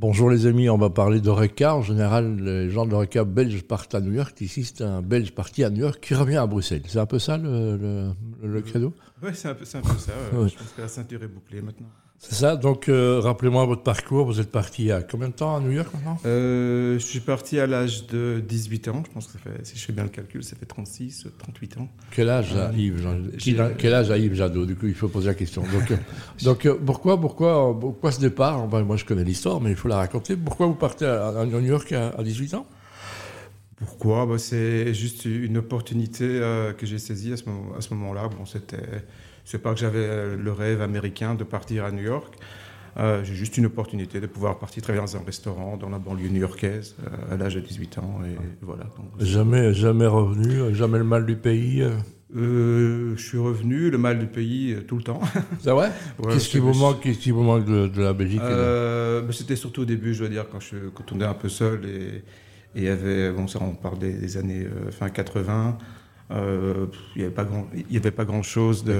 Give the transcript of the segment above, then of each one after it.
Bonjour les amis, on va parler d'Oreca. En général, les gens d'Oreca belges partent à New York. Ici, c'est un belge parti à New York qui revient à Bruxelles. C'est un peu ça le, le, le credo? Oui, c'est un, peu, un peu ça. ouais. Je pense que la ceinture est bouclée maintenant. C'est ça. Donc, euh, rappelez-moi votre parcours. Vous êtes parti il y a combien de temps à New York maintenant? Euh, je suis parti à l'âge de 18 ans. Je pense que ça fait, si je fais bien le calcul, ça fait 36, 38 ans. Quel âge a Yves Jean- j'ai- Quel âge a Yves Jadot? Du coup, il faut poser la question. Donc, euh, donc euh, pourquoi, pourquoi, pourquoi ce départ? Moi, je connais l'histoire, mais il faut la raconter. Pourquoi vous partez à, à New York à, à 18 ans? Pourquoi? Bah, C'est juste une opportunité euh, que j'ai saisie à ce, moment- à ce moment-là. Bon, c'était, c'est pas que j'avais euh, le rêve américain de partir à New York. Euh, j'ai juste une opportunité de pouvoir partir travailler dans un restaurant dans la banlieue new-yorkaise à l'âge de 18 ans. Et voilà. Donc, Jamais, jamais revenu, jamais le mal du pays. euh? Je suis revenu, le mal du pays euh, tout le temps. C'est vrai Ouais, Qu'est-ce qui vous manque Qu'est-ce qui vous manque de, de la Belgique Euh, bah, C'était surtout au début, je dois dire, quand, je, quand on est un peu seul et et il y avait, bon, ça on parle des, des années euh, fin 80, euh, il n'y avait pas grand, il y avait pas grand chose de,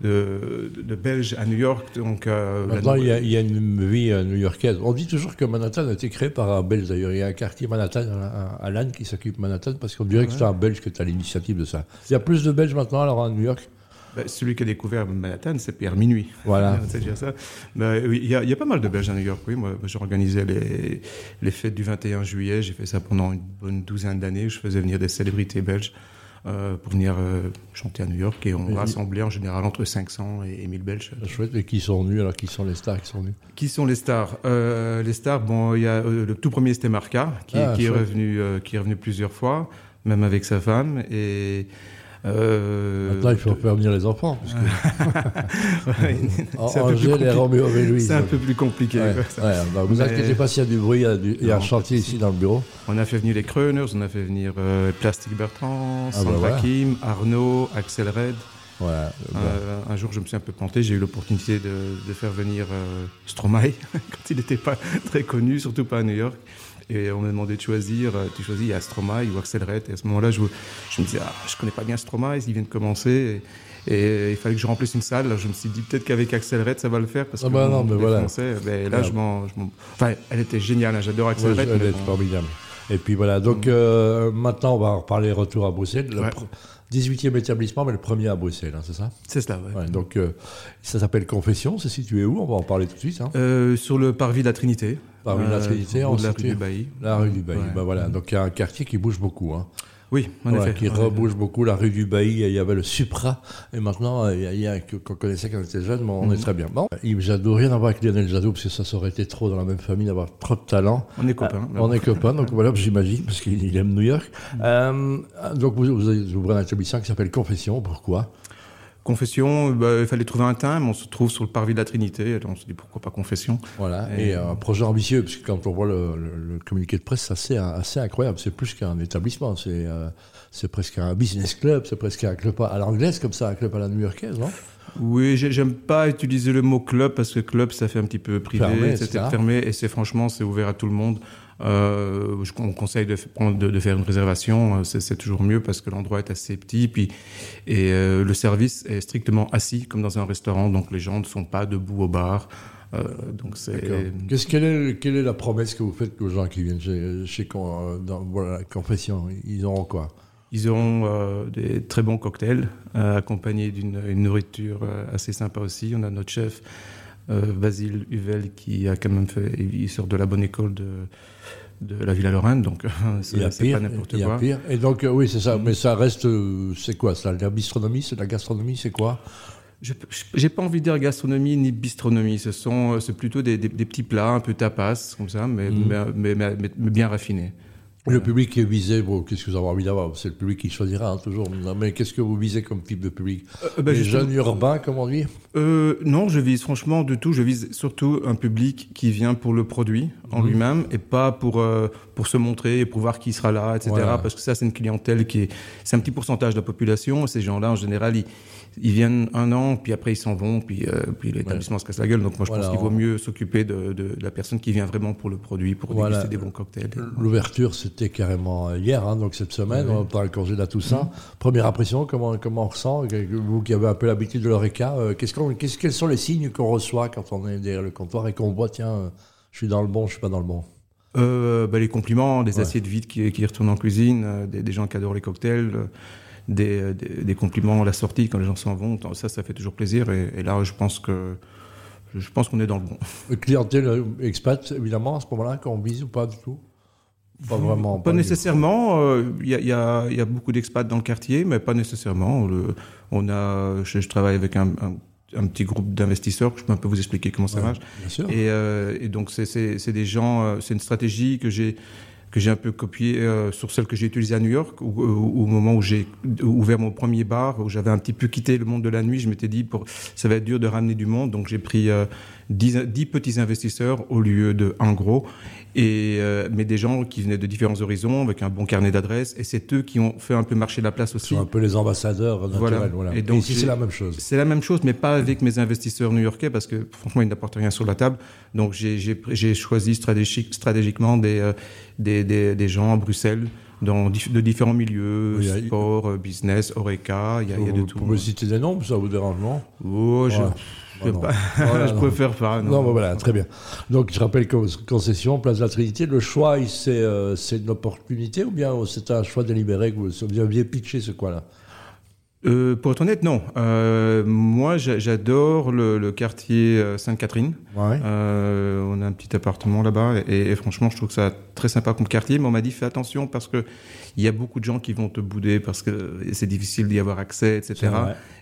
de, de, de Belges à New York, donc euh, Maintenant, il y, a, il y a une vie new-yorkaise. On dit toujours que Manhattan a été créé par un Belge, d'ailleurs. Il y a un quartier Manhattan à, à Lannes qui s'occupe de Manhattan parce qu'on dirait que c'est un Belge qui est à l'initiative de ça. Il y a plus de Belges maintenant alors à New York bah, celui qui a découvert Manhattan, c'est Pierre Minuit. Voilà. Bah, oui, il y, y a pas mal de Belges à New York. Oui, moi, j'ai organisé les, les fêtes du 21 juillet. J'ai fait ça pendant une bonne douzaine d'années. Je faisais venir des célébrités belges euh, pour venir euh, chanter à New York et on rassemblait en général entre 500 et 1000 Belges. Chouette. Et qui sont venus? Alors Qui sont les stars? Qui sont venus? Qui sont les stars? Euh, Les stars, bon, il y a le tout premier c'était Marca qui, Ah, qui est revenu, qui est revenu plusieurs fois, même avec sa femme et euh, Maintenant, il faut faire venir les enfants. Parce que en- C'est un peu plus compliqué. Roméo et Louise. c'est un peu plus compliqué. Ouais, quoi, ça. ouais, bah, vous Mais- inquiétez pas s'il y a du bruit, il y a, du- il y a un chantier ici dans le bureau. On a fait venir les Kreuners, on a fait venir euh, Plastic Bertrand, Ah, Sandra bah, voilà. Kim, Arnaud, Axel Red. Voilà. Bah, Euh, un jour, je me suis un peu planté. J'ai eu l'opportunité de, de faire venir euh, Stromae quand il n'était pas très connu, surtout pas à New York. Et on m'a demandé de choisir. euh, Tu choisis, Stromae ou Axel Red. Et à ce moment-là, je, je me disais, ah, je connais pas bien Stromae, il vient de commencer. Et, et il fallait que je remplisse une salle. Je me suis dit, peut-être qu'avec Axel Red, ça va le faire. Parce Ah que bah bon, non, mais voilà. Français, ben, là, Ouais. je m'en, je m'en- Enfin, elle était géniale. hein, J'adore Axel Ouais, Red. elle mais est bon. Et puis voilà, donc euh, maintenant on va reparler retour à Bruxelles. Le Ouais. pr- 18e établissement, mais le premier à Bruxelles, hein, c'est ça? C'est ouais. Ouais, Donc euh, ça s'appelle Confession, c'est situé où? On va en parler tout de suite. Hein. Euh, sur le parvis de la Trinité. Parvis de la Trinité, de la rue du Bailly. La rue du Bailly, Ouais. bah voilà. Donc il y a un quartier qui bouge beaucoup. Hein. Oui, en Voilà, effet. qui rebouge beaucoup. La rue du Bailly, il y avait le Supra, et maintenant euh, il y a, un qu'on connaissait quand on était jeune, mais on est Mhm. très bien. Bon, Yves Jadot, rien à voir avec Lionel Jadot, parce que ça, ça aurait été trop dans la même famille d'avoir trop de talent. On est copains. On est copains, donc voilà, j'imagine, parce qu'il il aime New York. Euh, donc vous, vous vous ouvrez un établissement qui s'appelle Confession, pourquoi? Confession, bah, il fallait trouver un thème. On se trouve sur le parvis de la Trinité. Alors on se dit pourquoi pas confession? Voilà, et, Et- un projet ambitieux, parce que quand on voit le, le- le communiqué de presse, c'est assez, assez incroyable. C'est plus qu'un établissement, c'est euh, c'est presque un business club, c'est presque un club à, l'anglaise, comme ça, un club à la new-yorkaise, non? Oui, j'ai- j'aime pas utiliser le mot club parce que club ça fait un petit peu privé, Fermé, etc. fermé. Et c'est franchement c'est ouvert à tout le monde. Euh, je on conseille de, faire une réservation, euh, c'est toujours mieux parce que l'endroit est assez petit. Puis, et euh, le service est strictement assis comme dans un restaurant, donc les gens ne sont pas debout au bar. Euh, donc c'est D'accord. Qu'est-ce quelle est, quelle est la promesse que vous faites aux gens qui viennent chez, chez Con- dans, voilà, Confession? Ils auront quoi? Ils auront euh, des très bons cocktails, euh, accompagnés d'une une nourriture assez sympa aussi. On a notre chef, Basile Huvel, qui a quand même fait, il sort de la bonne école de, de la Villa Lorraine, donc c'est pas n'importe il y a quoi. pire. Et donc, euh, oui, c'est ça. Mais ça reste. euh, c'est quoi ça La bistronomie C'est la gastronomie C'est quoi? Je J'ai pas envie de dire gastronomie ni bistronomie. Ce sont, euh, c'est plutôt des, des- des petits plats, un peu tapas, comme ça, mais, mais, mais- mais- mais bien raffinés. Le public qui est visé, bon, qu'est-ce que vous avez envie d'avoir? C'est le public qui choisira, hein, toujours. Non, mais qu'est-ce que vous visez comme type de public? Euh, bah, Les jeunes urbains, comme on dit? Euh, non, je vise franchement de tout. Je vise surtout un public qui vient pour le produit en Mhm. lui-même et pas pour euh, pour se montrer et pour voir qui sera là, etc. Voilà. Parce que ça, c'est une clientèle qui est, c'est un petit pourcentage de la population. Ces gens-là, en général, ils, ils viennent un an, puis après ils s'en vont, puis euh, puis l'établissement se casse la gueule. Donc moi, je Voilà, pense qu'il vaut on- mieux s'occuper de, de la personne qui vient vraiment pour le produit, pour Voilà. déguster des bons cocktails. L'ouverture, c'était carrément hier, hein, donc cette semaine, Oui. parle le congé de la Toussaint. Mhm. Première impression, comment, comment on ressent Vous qui avez un peu l'habitude de l'ORECA, euh, qu'est-ce qu'on- quels sont les signes qu'on reçoit quand on est derrière le comptoir et qu'on voit, tiens, euh, je suis dans le bon, je suis pas dans le bon? Euh, bah, Les compliments, des assiettes vides qui, qui, retournent en cuisine, des, gens qui adorent les cocktails, des, des, compliments à la sortie quand les gens s'en vont. Ça, ça fait toujours plaisir. Et, là, je pense que je pense qu'on est dans le bon. Le clientèle expat, évidemment, à ce moment-là, quand on vise ou pas du tout? Pas vraiment. Pas, nécessairement. Il y, y, a beaucoup d'expats dans le quartier, mais pas nécessairement. on a, je, travaille avec un, un petit groupe d'investisseurs, je peux un peu vous expliquer comment ça marche. Et, euh, et, donc c'est des gens, euh, c'est une stratégie que j'ai que j'ai un peu copié euh, sur celle que j'ai utilisée à New York, où, au moment où j'ai ouvert mon premier bar, où j'avais un petit peu quitté le monde de la nuit, je m'étais dit, pour, ça va être dur de ramener du monde, donc j'ai pris euh, 10, petits investisseurs au lieu de un gros, et, euh, mais des gens qui venaient de différents horizons, avec un bon carnet d'adresses, et c'est eux qui ont fait un peu marcher la place aussi. Sont un peu les ambassadeurs naturels. Voilà. Et donc, ici, c'est la même chose. C'est la même chose, mais pas avec mes investisseurs new-yorkais, parce que franchement, ils n'apportent rien sur la table. Donc j'ai choisi stratégique, stratégiquement des, euh, des, des, des gens à Bruxelles dans de différents milieux, sport, euh, business, Oreca, il y a, y a de tout. Vous pouvez citer des noms, ça vous dérange non? Oh, je... Je, pas. je préfère pas. Non, voilà, très bien. Donc, je rappelle concession, place de la Trinité. Le choix, c'est euh, une opportunité ou bien c'est un choix délibéré que vous aviez pitché ce coin-là? Euh, pour être honnête, non. Euh, moi, j'adore le, quartier euh, Sainte-Catherine. Euh, on a un petit appartement là-bas et, franchement, je trouve que ça très sympa comme quartier. Mais on m'a dit fais attention parce que il y a beaucoup de gens qui vont te bouder parce que c'est difficile d'y avoir accès, etc.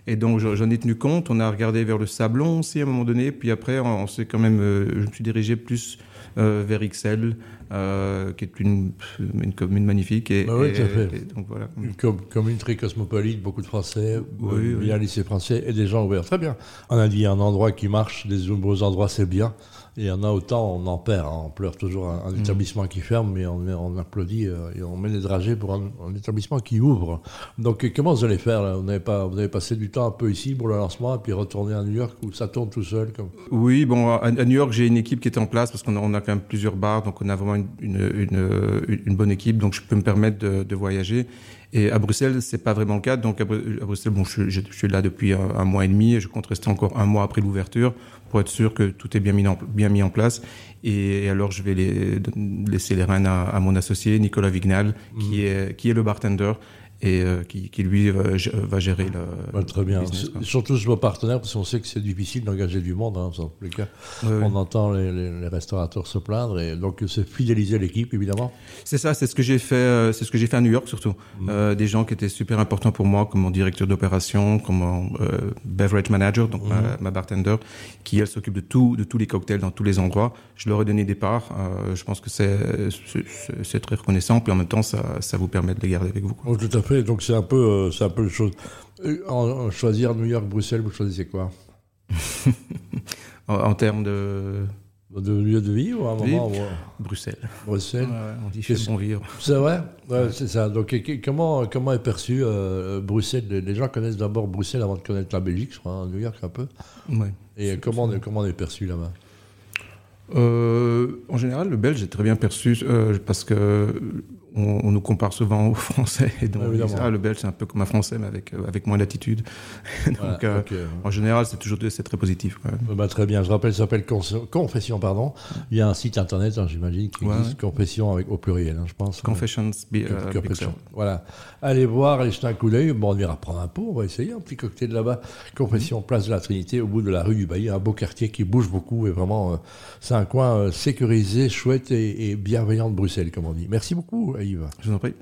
Et donc j'en ai tenu compte. On a regardé vers le Sablon aussi à un moment donné. Puis après, on, s'est quand même. je me suis dirigé plus vers XL. Euh, qui est une, une, commune magnifique. Et, bah oui, tout à fait. donc, voilà. Une commune très cosmopolite, beaucoup de Français, oui, bien oui. lycée français et des gens ouverts. Très bien. On a dit un endroit qui marche, des nombreux endroits, c'est bien. Et il y en a autant, on en perd. Hein. On pleure toujours un, mm. établissement qui ferme, mais on, on applaudit euh, et on met des dragées pour un, établissement qui ouvre. Donc, comment vous allez faire là? Vous, avez pas, vous avez passé du temps un peu ici pour le lancement et puis retourner à New York où ça tourne tout seul comme... Oui, bon, à, New York, j'ai une équipe qui est en place parce qu'on a, on a, quand même plusieurs bars, donc on a vraiment une, une, une, bonne équipe, donc je peux me permettre de, de voyager. Et à Bruxelles, c'est pas vraiment le cas. Donc à, Bruxelles, bon, je, je, suis là depuis un, un, mois et demi et je compte rester encore un mois après l'ouverture pour être sûr que tout est bien mis en, bien mis en place. Et, alors, je vais les, laisser les rênes à, à mon associé, Nicolas Vignal, qui, mmh. est, qui est le bartender et euh, qui, qui, lui va, va gérer le. très bien. Surtout sur vos partenaires, parce qu'on sait que c'est difficile d'engager du monde, hein, dans les cas. on entend les, les, restaurateurs se plaindre, et donc c'est fidéliser l'équipe, évidemment. C'est ça, c'est ce que j'ai fait, euh, c'est ce que j'ai fait à New York surtout. Mm. Euh, des gens qui étaient super importants pour moi, comme mon directeur d'opération, comme mon euh, beverage manager, donc ma, mm. ma, bartender, qui elle s'occupe de tout, de tous les cocktails dans tous les endroits. Je leur ai donné des parts. je pense que c'est c'est très reconnaissant, puis en même temps, ça, ça vous permet de les garder avec vous. Quoi. Oh, tout à fait donc c'est un peu, euh, c'est un peu chose. Euh, en, choisir New York, Bruxelles, vous choisissez quoi? En, termes de de lieu de vie ou à un moment Bruxelles. Bruxelles. on dit c'est bon vivre. C'est vrai, c'est ça. Donc comment comment est perçu euh, Bruxelles? Les gens connaissent d'abord Bruxelles avant de connaître la Belgique, je crois, hein, New York un peu. Ouais. Et comment on est, comment on est perçu là-bas? En général, le Belge est très bien perçu parce que on, nous compare souvent aux Français. Et donc, ah, le Belge, c'est un peu comme un Français, mais avec, euh, avec moins d'attitude. donc, euh, en général, c'est toujours c'est très positif. Bah, très bien. Je rappelle, ça s'appelle Confession, pardon. Il y a un site internet, hein, j'imagine, qui existe Confession avec, au pluriel, hein, je pense. Confessions. Euh, voilà. Allez voir, allez jeter un coup d'œil. Bon, on ira prendre un pot, on va essayer un petit cocktail là-bas. Confession, place de la Trinité, au bout de la rue du Bailly, un beau quartier qui bouge beaucoup et vraiment, c'est un coin sécurisé, chouette et, et bienveillant de Bruxelles, comme on dit. Merci beaucoup. Je vous en prie.